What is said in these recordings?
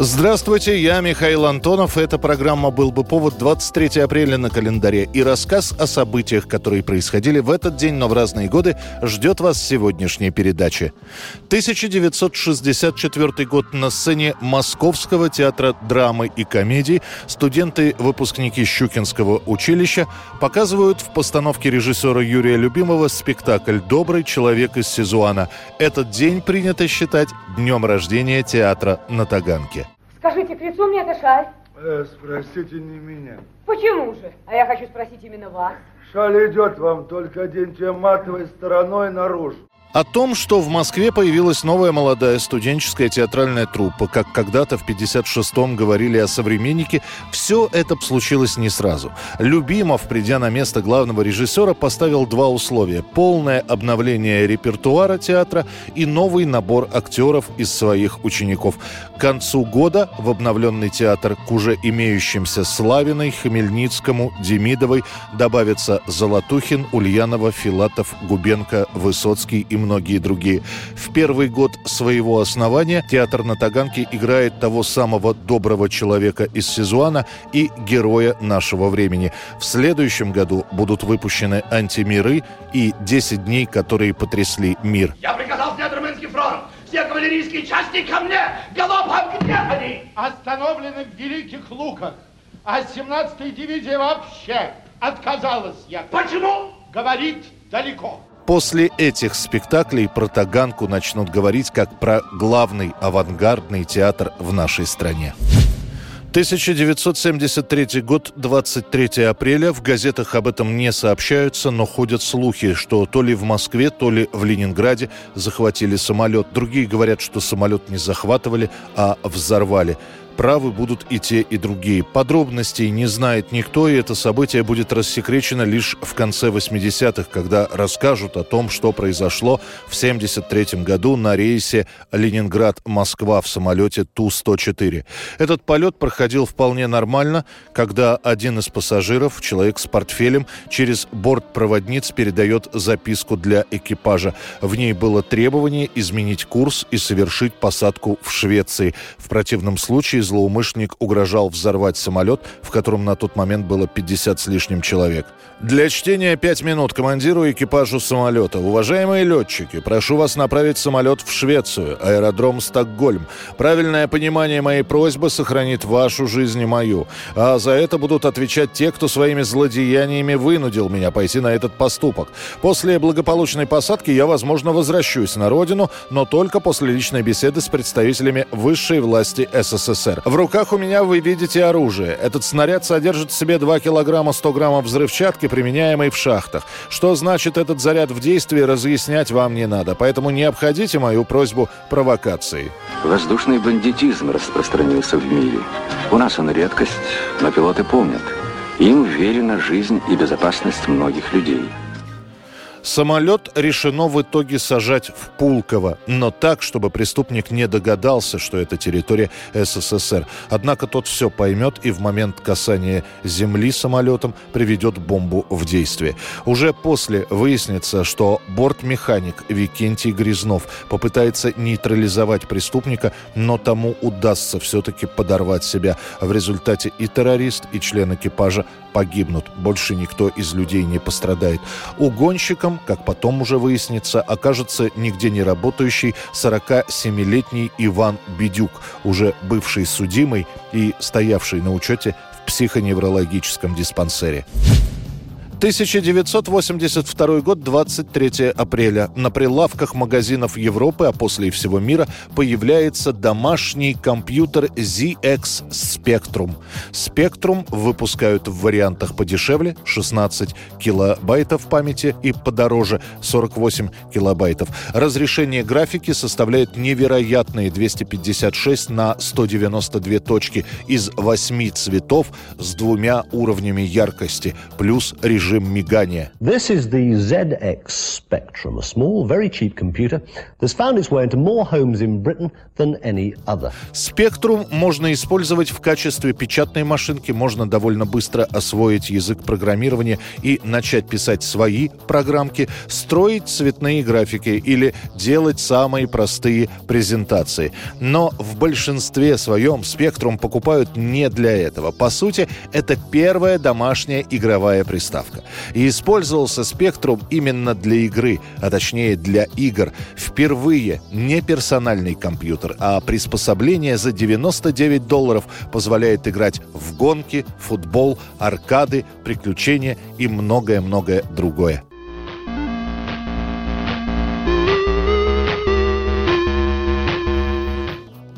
Здравствуйте, я Михаил Антонов. Эта программа «Был бы повод» 23 апреля на календаре. И рассказ о событиях, которые происходили в этот день, но в разные годы, ждет вас сегодняшней передаче. 1964 год на сцене Московского театра драмы и комедии студенты-выпускники Щукинского училища показывают в постановке режиссера Юрия Любимого спектакль «Добрый человек из Сизуана». Этот день принято считать днем рождения театра на Таганке. Скажите, к лицу мне эта шаль? Э, спросите не меня. Почему же? А я хочу спросить именно вас. Шаль идет вам, только оденьте матовой стороной наружу. О том, что в Москве появилась новая молодая студенческая театральная труппа, как когда-то в 56-м говорили о современнике, все это случилось не сразу. Любимов, придя на место главного режиссера, поставил два условия. Полное обновление репертуара театра и новый набор актеров из своих учеников. К концу года в обновленный театр к уже имеющимся Славиной, Хмельницкому, Демидовой добавятся Золотухин, Ульянова, Филатов, Губенко, Высоцкий и многие другие. В первый год своего основания театр на Таганке играет того самого доброго человека из Сизуана и героя нашего времени. В следующем году будут выпущены «Антимиры» и «10 дней, которые потрясли мир». Я приказал снять Румынский фронт! Все кавалерийские части ко мне! Галопом! Где они? остановлены в Великих Луках, а 17-я дивизия вообще отказалась ехать. Почему? Говорит, далеко. После этих спектаклей про Таганку начнут говорить как про главный авангардный театр в нашей стране. 1973 год, 23 апреля. В газетах об этом не сообщаются, но ходят слухи, что то ли в Москве, то ли в Ленинграде захватили самолет. Другие говорят, что самолет не захватывали, а взорвали правы будут и те, и другие. Подробностей не знает никто, и это событие будет рассекречено лишь в конце 80-х, когда расскажут о том, что произошло в 73 году на рейсе Ленинград-Москва в самолете Ту-104. Этот полет проходил вполне нормально, когда один из пассажиров, человек с портфелем, через бортпроводниц передает записку для экипажа. В ней было требование изменить курс и совершить посадку в Швеции. В противном случае злоумышленник угрожал взорвать самолет, в котором на тот момент было 50 с лишним человек. Для чтения 5 минут командиру экипажу самолета. Уважаемые летчики, прошу вас направить самолет в Швецию, аэродром Стокгольм. Правильное понимание моей просьбы сохранит вашу жизнь и мою. А за это будут отвечать те, кто своими злодеяниями вынудил меня пойти на этот поступок. После благополучной посадки я, возможно, возвращусь на родину, но только после личной беседы с представителями высшей власти СССР. В руках у меня вы видите оружие. Этот снаряд содержит в себе 2 килограмма 100 граммов взрывчатки, применяемой в шахтах. Что значит этот заряд в действии, разъяснять вам не надо. Поэтому не обходите мою просьбу провокацией. Воздушный бандитизм распространился в мире. У нас он редкость, но пилоты помнят. Им верена жизнь и безопасность многих людей. Самолет решено в итоге сажать в Пулково, но так, чтобы преступник не догадался, что это территория СССР. Однако тот все поймет и в момент касания земли самолетом приведет бомбу в действие. Уже после выяснится, что бортмеханик Викентий Грязнов попытается нейтрализовать преступника, но тому удастся все-таки подорвать себя. В результате и террорист, и член экипажа погибнут. Больше никто из людей не пострадает. Угонщиком, как потом уже выяснится, окажется нигде не работающий 47-летний Иван Бедюк, уже бывший судимый и стоявший на учете в психоневрологическом диспансере. 1982 год, 23 апреля. На прилавках магазинов Европы, а после и всего мира, появляется домашний компьютер ZX Spectrum. Spectrum выпускают в вариантах подешевле 16 килобайтов памяти и подороже 48 килобайтов. Разрешение графики составляет невероятные 256 на 192 точки из 8 цветов с двумя уровнями яркости, плюс режим режим мигания. This is the ZX Spectrum, a small, very cheap computer that's found its way into more homes in Britain than any other. Спектрум можно использовать в качестве печатной машинки, можно довольно быстро освоить язык программирования и начать писать свои программки, строить цветные графики или делать самые простые презентации. Но в большинстве своем Спектрум покупают не для этого. По сути, это первая домашняя игровая приставка. И использовался Спектрум именно для игры, а точнее для игр. Впервые не персональный компьютер, а приспособление за 99 долларов позволяет играть в гонки, футбол, аркады, приключения и многое-многое другое.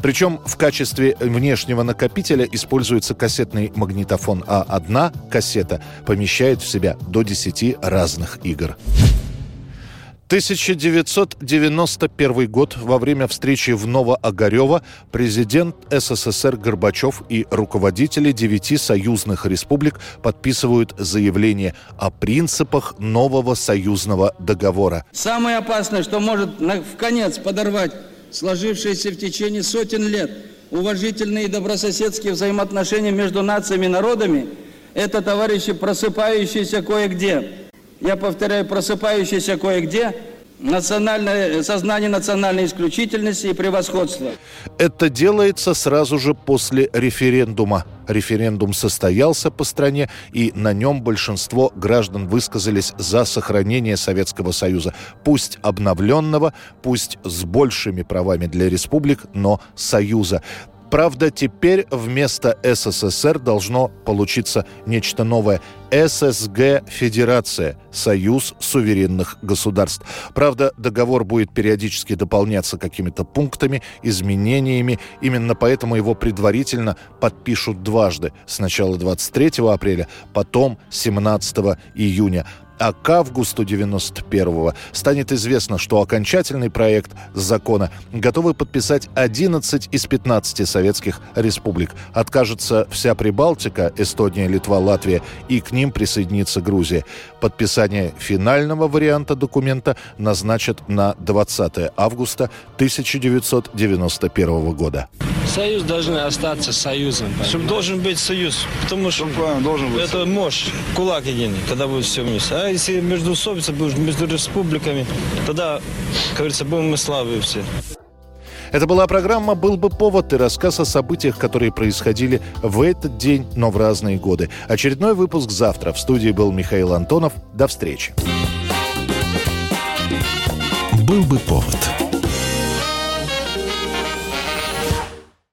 Причем в качестве внешнего накопителя используется кассетный магнитофон, а одна кассета помещает в себя до 10 разных игр. 1991 год. Во время встречи в Новоогарево президент СССР Горбачев и руководители девяти союзных республик подписывают заявление о принципах нового союзного договора. Самое опасное, что может в конец подорвать сложившиеся в течение сотен лет уважительные и добрососедские взаимоотношения между нациями и народами, это, товарищи, просыпающиеся кое-где. Я повторяю, просыпающиеся кое-где национальное, сознание национальной исключительности и превосходства. Это делается сразу же после референдума. Референдум состоялся по стране, и на нем большинство граждан высказались за сохранение Советского Союза. Пусть обновленного, пусть с большими правами для республик, но Союза. Правда, теперь вместо СССР должно получиться нечто новое. ССГ Федерация, Союз суверенных государств. Правда, договор будет периодически дополняться какими-то пунктами, изменениями. Именно поэтому его предварительно подпишут дважды. Сначала 23 апреля, потом 17 июня а к августу 91-го станет известно, что окончательный проект закона готовы подписать 11 из 15 советских республик. Откажется вся Прибалтика, Эстония, Литва, Латвия, и к ним присоединится Грузия. Подписание финального варианта документа назначат на 20 августа 1991 года. Союз должен остаться союзом. Чтобы должен быть союз. Потому что должен быть. это мощь, кулак единый, когда будет все вместе. А если между собой, между республиками, тогда, как говорится, будем мы славы все. Это была программа «Был бы повод» и рассказ о событиях, которые происходили в этот день, но в разные годы. Очередной выпуск завтра. В студии был Михаил Антонов. До встречи. «Был бы повод»